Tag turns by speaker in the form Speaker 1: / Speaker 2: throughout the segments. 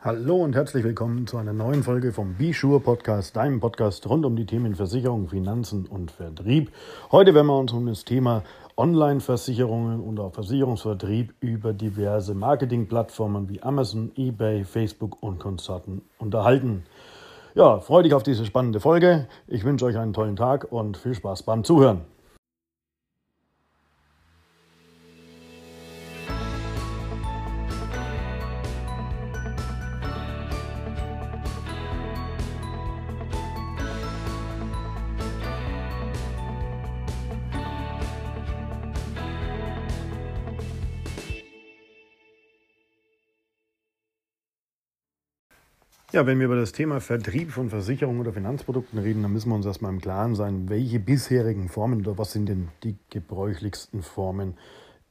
Speaker 1: Hallo und herzlich willkommen zu einer neuen Folge vom Sure Podcast, deinem Podcast rund um die Themen Versicherung, Finanzen und Vertrieb. Heute werden wir uns um das Thema Online-Versicherungen und auch Versicherungsvertrieb über diverse Marketingplattformen wie Amazon, eBay, Facebook und Konsorten unterhalten. Ja, freue dich auf diese spannende Folge. Ich wünsche euch einen tollen Tag und viel Spaß beim Zuhören. Ja, wenn wir über das Thema Vertrieb von Versicherungen oder Finanzprodukten reden, dann müssen wir uns erstmal im Klaren sein, welche bisherigen Formen oder was sind denn die gebräuchlichsten Formen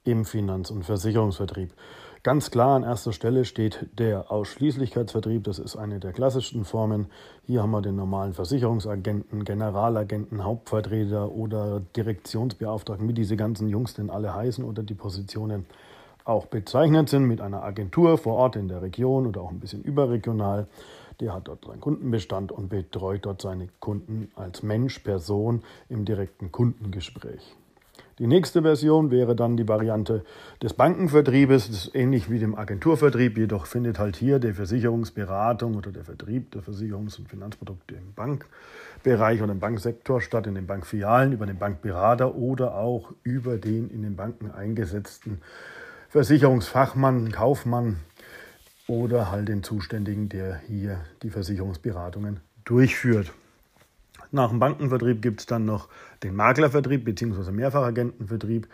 Speaker 1: im Finanz- und Versicherungsvertrieb. Ganz klar an erster Stelle steht der Ausschließlichkeitsvertrieb. Das ist eine der klassischsten Formen. Hier haben wir den normalen Versicherungsagenten, Generalagenten, Hauptvertreter oder Direktionsbeauftragten, wie diese ganzen Jungs denn alle heißen oder die Positionen auch bezeichnet sind mit einer Agentur vor Ort in der Region oder auch ein bisschen überregional. Der hat dort seinen Kundenbestand und betreut dort seine Kunden als Mensch, Person im direkten Kundengespräch. Die nächste Version wäre dann die Variante des Bankenvertriebes. Das ist ähnlich wie dem Agenturvertrieb, jedoch findet halt hier die Versicherungsberatung oder der Vertrieb der Versicherungs- und Finanzprodukte im Bankbereich oder im Banksektor statt in den Bankfilialen über den Bankberater oder auch über den in den Banken eingesetzten Versicherungsfachmann, Kaufmann oder halt den Zuständigen, der hier die Versicherungsberatungen durchführt. Nach dem Bankenvertrieb gibt es dann noch den Maklervertrieb bzw. Mehrfachagentenvertrieb.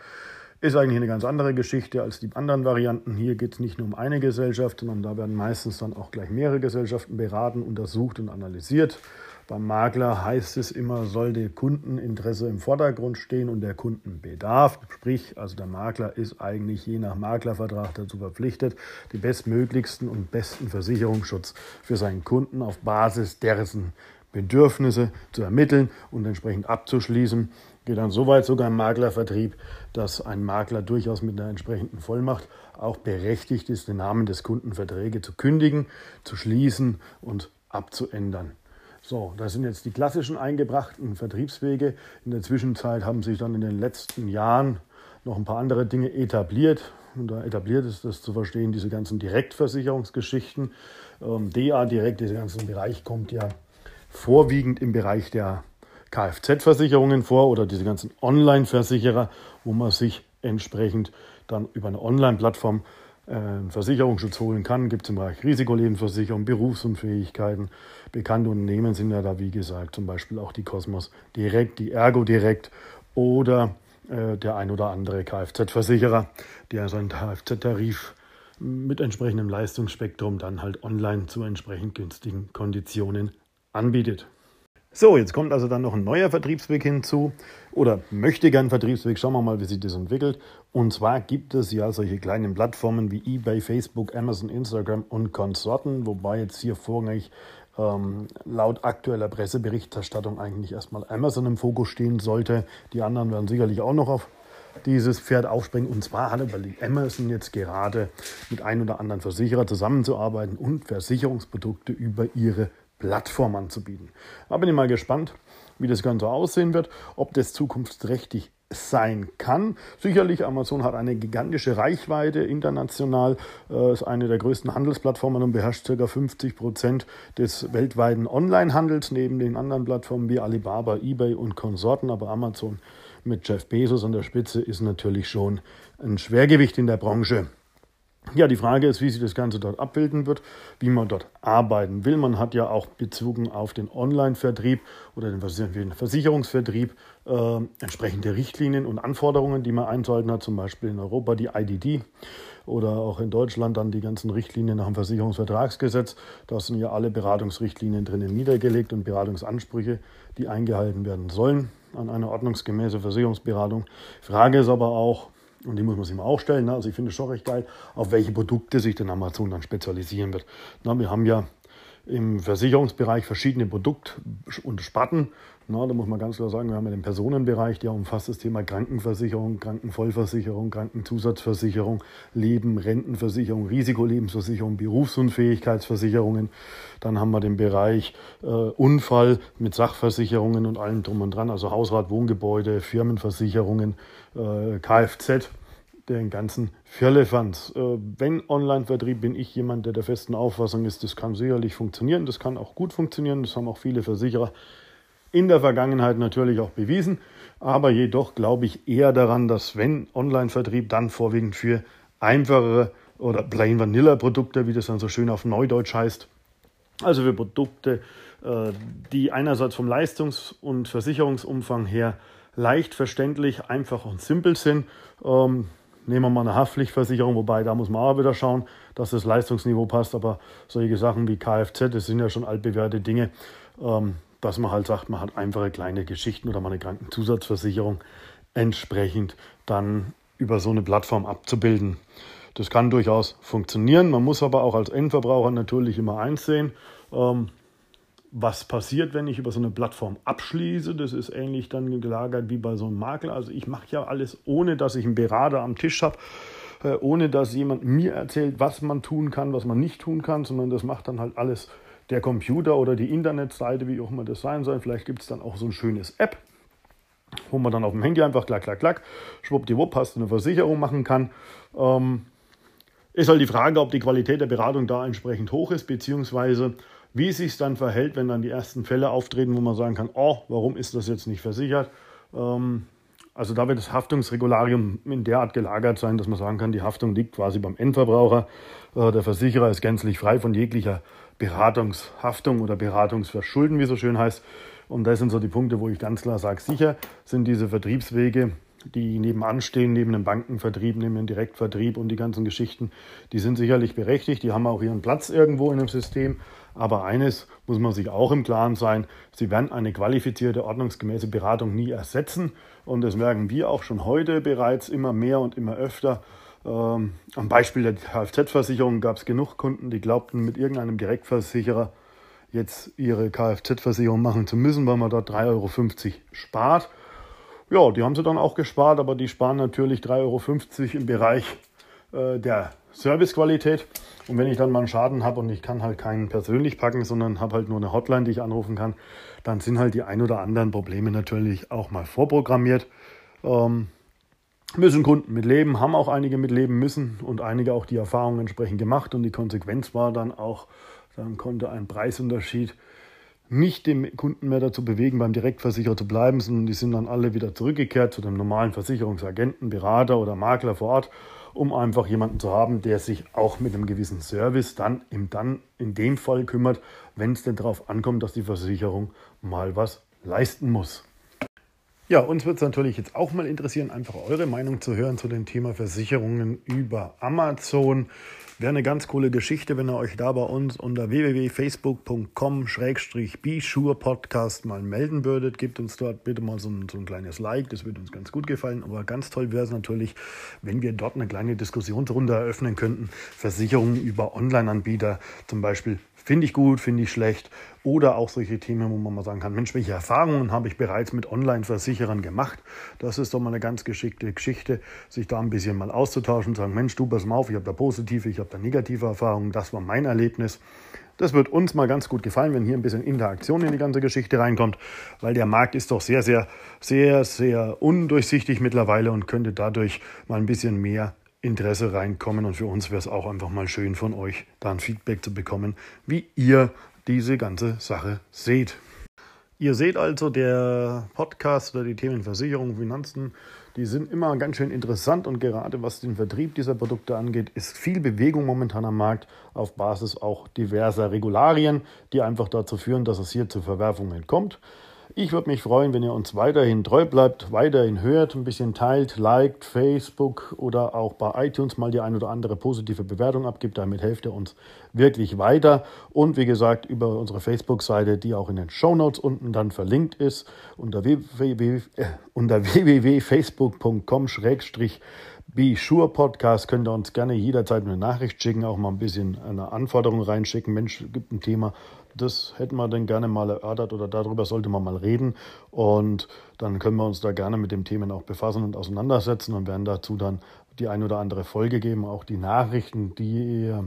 Speaker 1: Ist eigentlich eine ganz andere Geschichte als die anderen Varianten. Hier geht es nicht nur um eine Gesellschaft, sondern da werden meistens dann auch gleich mehrere Gesellschaften beraten, untersucht und analysiert. Beim Makler heißt es immer, soll der Kundeninteresse im Vordergrund stehen und der Kundenbedarf. Sprich, also der Makler ist eigentlich je nach Maklervertrag dazu verpflichtet, die bestmöglichsten und besten Versicherungsschutz für seinen Kunden auf Basis dessen Bedürfnisse zu ermitteln und entsprechend abzuschließen. Geht dann soweit sogar im Maklervertrieb, dass ein Makler durchaus mit einer entsprechenden Vollmacht auch berechtigt ist, den Namen des Kundenverträge zu kündigen, zu schließen und abzuändern. So, das sind jetzt die klassischen eingebrachten Vertriebswege. In der Zwischenzeit haben sich dann in den letzten Jahren noch ein paar andere Dinge etabliert. Und da etabliert ist das zu verstehen, diese ganzen Direktversicherungsgeschichten. Ähm, DA Direkt, dieser ganze Bereich kommt ja vorwiegend im Bereich der Kfz-Versicherungen vor oder diese ganzen Online-Versicherer, wo man sich entsprechend dann über eine Online-Plattform Versicherungsschutz holen kann. Gibt es im Bereich Risikolebenversicherung, Berufsunfähigkeiten. Bekannte Unternehmen sind ja da, wie gesagt, zum Beispiel auch die Cosmos Direkt, die Ergo Direkt oder äh, der ein oder andere Kfz-Versicherer, der seinen Kfz-Tarif mit entsprechendem Leistungsspektrum dann halt online zu entsprechend günstigen Konditionen anbietet. So, jetzt kommt also dann noch ein neuer Vertriebsweg hinzu oder möchte gern Vertriebsweg. Schauen wir mal, wie sich das entwickelt. Und zwar gibt es ja solche kleinen Plattformen wie eBay, Facebook, Amazon, Instagram und Konsorten, wobei jetzt hier vorrangig ähm, laut aktueller Presseberichterstattung eigentlich erstmal Amazon im Fokus stehen sollte. Die anderen werden sicherlich auch noch auf dieses Pferd aufspringen. Und zwar hat überlegt Amazon jetzt gerade mit ein oder anderen Versicherer zusammenzuarbeiten und Versicherungsprodukte über ihre Plattform anzubieten. Da bin ich mal gespannt, wie das Ganze aussehen wird, ob das zukunftsträchtig sein kann. Sicherlich, Amazon hat eine gigantische Reichweite international, äh, ist eine der größten Handelsplattformen und beherrscht ca. 50 Prozent des weltweiten Onlinehandels neben den anderen Plattformen wie Alibaba, eBay und Konsorten. Aber Amazon mit Jeff Bezos an der Spitze ist natürlich schon ein Schwergewicht in der Branche. Ja, die Frage ist, wie sich das Ganze dort abbilden wird, wie man dort arbeiten will. Man hat ja auch bezogen auf den Online-Vertrieb oder den Versicherungsvertrieb äh, entsprechende Richtlinien und Anforderungen, die man einzuhalten hat, zum Beispiel in Europa die IDD oder auch in Deutschland dann die ganzen Richtlinien nach dem Versicherungsvertragsgesetz. Da sind ja alle Beratungsrichtlinien drinnen niedergelegt und Beratungsansprüche, die eingehalten werden sollen an eine ordnungsgemäße Versicherungsberatung. Frage ist aber auch, und die muss man sich mal auch stellen. Ne? Also ich finde es schon recht geil, auf welche Produkte sich denn Amazon dann spezialisieren wird. Na, wir haben ja im Versicherungsbereich verschiedene Produkt- und Sparten. Na, da muss man ganz klar sagen, wir haben ja den Personenbereich, der umfasst das Thema Krankenversicherung, Krankenvollversicherung, Krankenzusatzversicherung, Leben, Rentenversicherung, Risikolebensversicherung, Berufsunfähigkeitsversicherungen. Dann haben wir den Bereich äh, Unfall mit Sachversicherungen und allem drum und dran, also Hausrat, Wohngebäude, Firmenversicherungen, äh, Kfz den ganzen Firlefanz. Äh, wenn Online-Vertrieb bin ich jemand, der der festen Auffassung ist, das kann sicherlich funktionieren, das kann auch gut funktionieren, das haben auch viele Versicherer in der Vergangenheit natürlich auch bewiesen, aber jedoch glaube ich eher daran, dass wenn Online-Vertrieb dann vorwiegend für einfachere oder Plain Vanilla Produkte, wie das dann so schön auf Neudeutsch heißt, also für Produkte, äh, die einerseits vom Leistungs- und Versicherungsumfang her leicht verständlich, einfach und simpel sind, ähm, Nehmen wir mal eine Haftpflichtversicherung, wobei da muss man auch wieder schauen, dass das Leistungsniveau passt. Aber solche Sachen wie Kfz, das sind ja schon altbewährte Dinge, ähm, dass man halt sagt, man hat einfache kleine Geschichten oder mal eine Krankenzusatzversicherung entsprechend dann über so eine Plattform abzubilden. Das kann durchaus funktionieren. Man muss aber auch als Endverbraucher natürlich immer eins sehen. Ähm, was passiert, wenn ich über so eine Plattform abschließe. Das ist ähnlich dann gelagert wie bei so einem Makler. Also ich mache ja alles, ohne dass ich einen Berater am Tisch habe, äh, ohne dass jemand mir erzählt, was man tun kann, was man nicht tun kann, sondern das macht dann halt alles der Computer oder die Internetseite, wie auch immer das sein soll. Vielleicht gibt es dann auch so ein schönes App, wo man dann auf dem Handy einfach klack, klack, klack, schwuppdiwupp, hast du eine Versicherung machen kann. Ähm, ist halt die Frage, ob die Qualität der Beratung da entsprechend hoch ist, beziehungsweise wie es sich dann verhält, wenn dann die ersten Fälle auftreten, wo man sagen kann, oh, warum ist das jetzt nicht versichert? Ähm, also da wird das Haftungsregularium in der Art gelagert sein, dass man sagen kann, die Haftung liegt quasi beim Endverbraucher. Äh, der Versicherer ist gänzlich frei von jeglicher Beratungshaftung oder Beratungsverschulden, wie es so schön heißt. Und das sind so die Punkte, wo ich ganz klar sage, sicher sind diese Vertriebswege die nebenan stehen, neben dem Bankenvertrieb, neben dem Direktvertrieb und die ganzen Geschichten, die sind sicherlich berechtigt, die haben auch ihren Platz irgendwo in dem System. Aber eines muss man sich auch im Klaren sein, sie werden eine qualifizierte, ordnungsgemäße Beratung nie ersetzen. Und das merken wir auch schon heute bereits immer mehr und immer öfter. Ähm, am Beispiel der Kfz-Versicherung gab es genug Kunden, die glaubten, mit irgendeinem Direktversicherer jetzt ihre Kfz-Versicherung machen zu müssen, weil man dort 3,50 Euro spart. Ja, die haben sie dann auch gespart, aber die sparen natürlich 3,50 Euro im Bereich äh, der Servicequalität. Und wenn ich dann mal einen Schaden habe und ich kann halt keinen persönlich packen, sondern habe halt nur eine Hotline, die ich anrufen kann, dann sind halt die ein oder anderen Probleme natürlich auch mal vorprogrammiert. Ähm, müssen Kunden mit leben, haben auch einige mit leben müssen und einige auch die Erfahrung entsprechend gemacht. Und die Konsequenz war dann auch, dann konnte ein Preisunterschied nicht den Kunden mehr dazu bewegen, beim Direktversicherer zu bleiben, sondern die sind dann alle wieder zurückgekehrt zu dem normalen Versicherungsagenten, Berater oder Makler vor Ort, um einfach jemanden zu haben, der sich auch mit einem gewissen Service dann, im, dann in dem Fall kümmert, wenn es denn darauf ankommt, dass die Versicherung mal was leisten muss. Ja, uns wird es natürlich jetzt auch mal interessieren, einfach eure Meinung zu hören zu dem Thema Versicherungen über Amazon. Wäre eine ganz coole Geschichte, wenn ihr euch da bei uns unter www.facebook.com-bsure-podcast mal melden würdet. Gebt uns dort bitte mal so ein, so ein kleines Like, das würde uns ganz gut gefallen. Aber ganz toll wäre es natürlich, wenn wir dort eine kleine Diskussionsrunde eröffnen könnten. Versicherungen über Online-Anbieter, zum Beispiel Finde ich gut, finde ich schlecht. Oder auch solche Themen, wo man mal sagen kann, Mensch, welche Erfahrungen habe ich bereits mit Online-Versicherern gemacht? Das ist doch mal eine ganz geschickte Geschichte, sich da ein bisschen mal auszutauschen und sagen, Mensch, du pass mal auf, ich habe da positive, ich habe da negative Erfahrungen, das war mein Erlebnis. Das wird uns mal ganz gut gefallen, wenn hier ein bisschen Interaktion in die ganze Geschichte reinkommt, weil der Markt ist doch sehr, sehr, sehr, sehr undurchsichtig mittlerweile und könnte dadurch mal ein bisschen mehr Interesse reinkommen. Und für uns wäre es auch einfach mal schön von euch, da ein Feedback zu bekommen, wie ihr diese ganze Sache seht. Ihr seht also, der Podcast oder die Themen Versicherung, Finanzen, die sind immer ganz schön interessant und gerade was den Vertrieb dieser Produkte angeht, ist viel Bewegung momentan am Markt auf Basis auch diverser Regularien, die einfach dazu führen, dass es hier zu Verwerfungen kommt. Ich würde mich freuen, wenn ihr uns weiterhin treu bleibt, weiterhin hört, ein bisschen teilt, liked, Facebook oder auch bei iTunes mal die ein oder andere positive Bewertung abgibt. Damit helft ihr uns wirklich weiter. Und wie gesagt, über unsere Facebook-Seite, die auch in den Show Notes unten dann verlinkt ist, unter, äh, www.facebook.com Be Sure Podcast. Könnt ihr uns gerne jederzeit eine Nachricht schicken, auch mal ein bisschen eine Anforderung reinschicken. Mensch, gibt ein Thema, das hätten wir dann gerne mal erörtert oder darüber sollte man mal reden. Und dann können wir uns da gerne mit dem Themen auch befassen und auseinandersetzen und werden dazu dann die ein oder andere Folge geben. Auch die Nachrichten, die ihr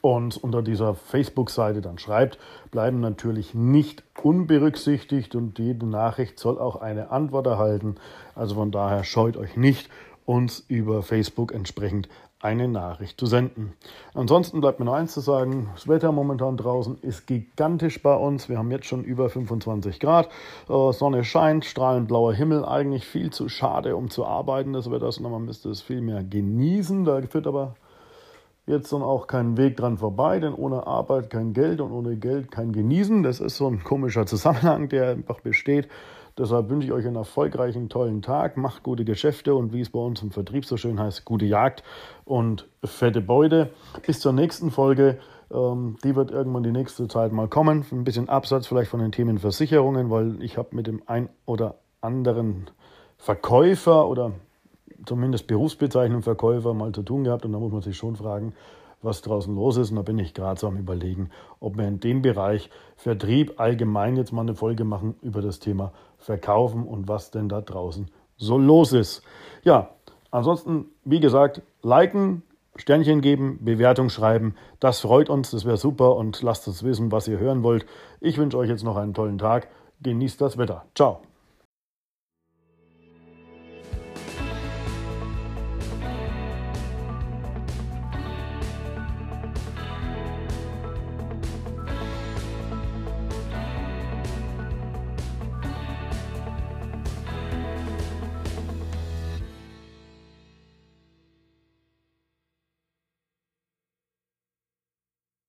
Speaker 1: uns unter dieser Facebook-Seite dann schreibt, bleiben natürlich nicht unberücksichtigt und jede Nachricht soll auch eine Antwort erhalten. Also von daher scheut euch nicht, uns über Facebook entsprechend eine Nachricht zu senden. Ansonsten bleibt mir noch eins zu sagen, das Wetter momentan draußen ist gigantisch bei uns. Wir haben jetzt schon über 25 Grad, äh, Sonne scheint, strahlend blauer Himmel, eigentlich viel zu schade, um zu arbeiten. Das Wetter, sondern man müsste es viel mehr genießen. Da führt aber jetzt dann auch kein Weg dran vorbei, denn ohne Arbeit kein Geld und ohne Geld kein Genießen. Das ist so ein komischer Zusammenhang, der einfach besteht. Deshalb wünsche ich euch einen erfolgreichen, tollen Tag, macht gute Geschäfte und wie es bei uns im Vertrieb so schön heißt, gute Jagd und fette Beute. Bis zur nächsten Folge. Ähm, die wird irgendwann die nächste Zeit mal kommen. Ein bisschen Absatz vielleicht von den Themen Versicherungen, weil ich habe mit dem ein oder anderen Verkäufer oder zumindest Berufsbezeichnung Verkäufer mal zu tun gehabt und da muss man sich schon fragen, was draußen los ist. Und da bin ich gerade so am Überlegen, ob wir in dem Bereich Vertrieb allgemein jetzt mal eine Folge machen über das Thema Verkaufen und was denn da draußen so los ist. Ja, ansonsten, wie gesagt, liken, Sternchen geben, Bewertung schreiben. Das freut uns, das wäre super und lasst uns wissen, was ihr hören wollt. Ich wünsche euch jetzt noch einen tollen Tag. Genießt das Wetter. Ciao.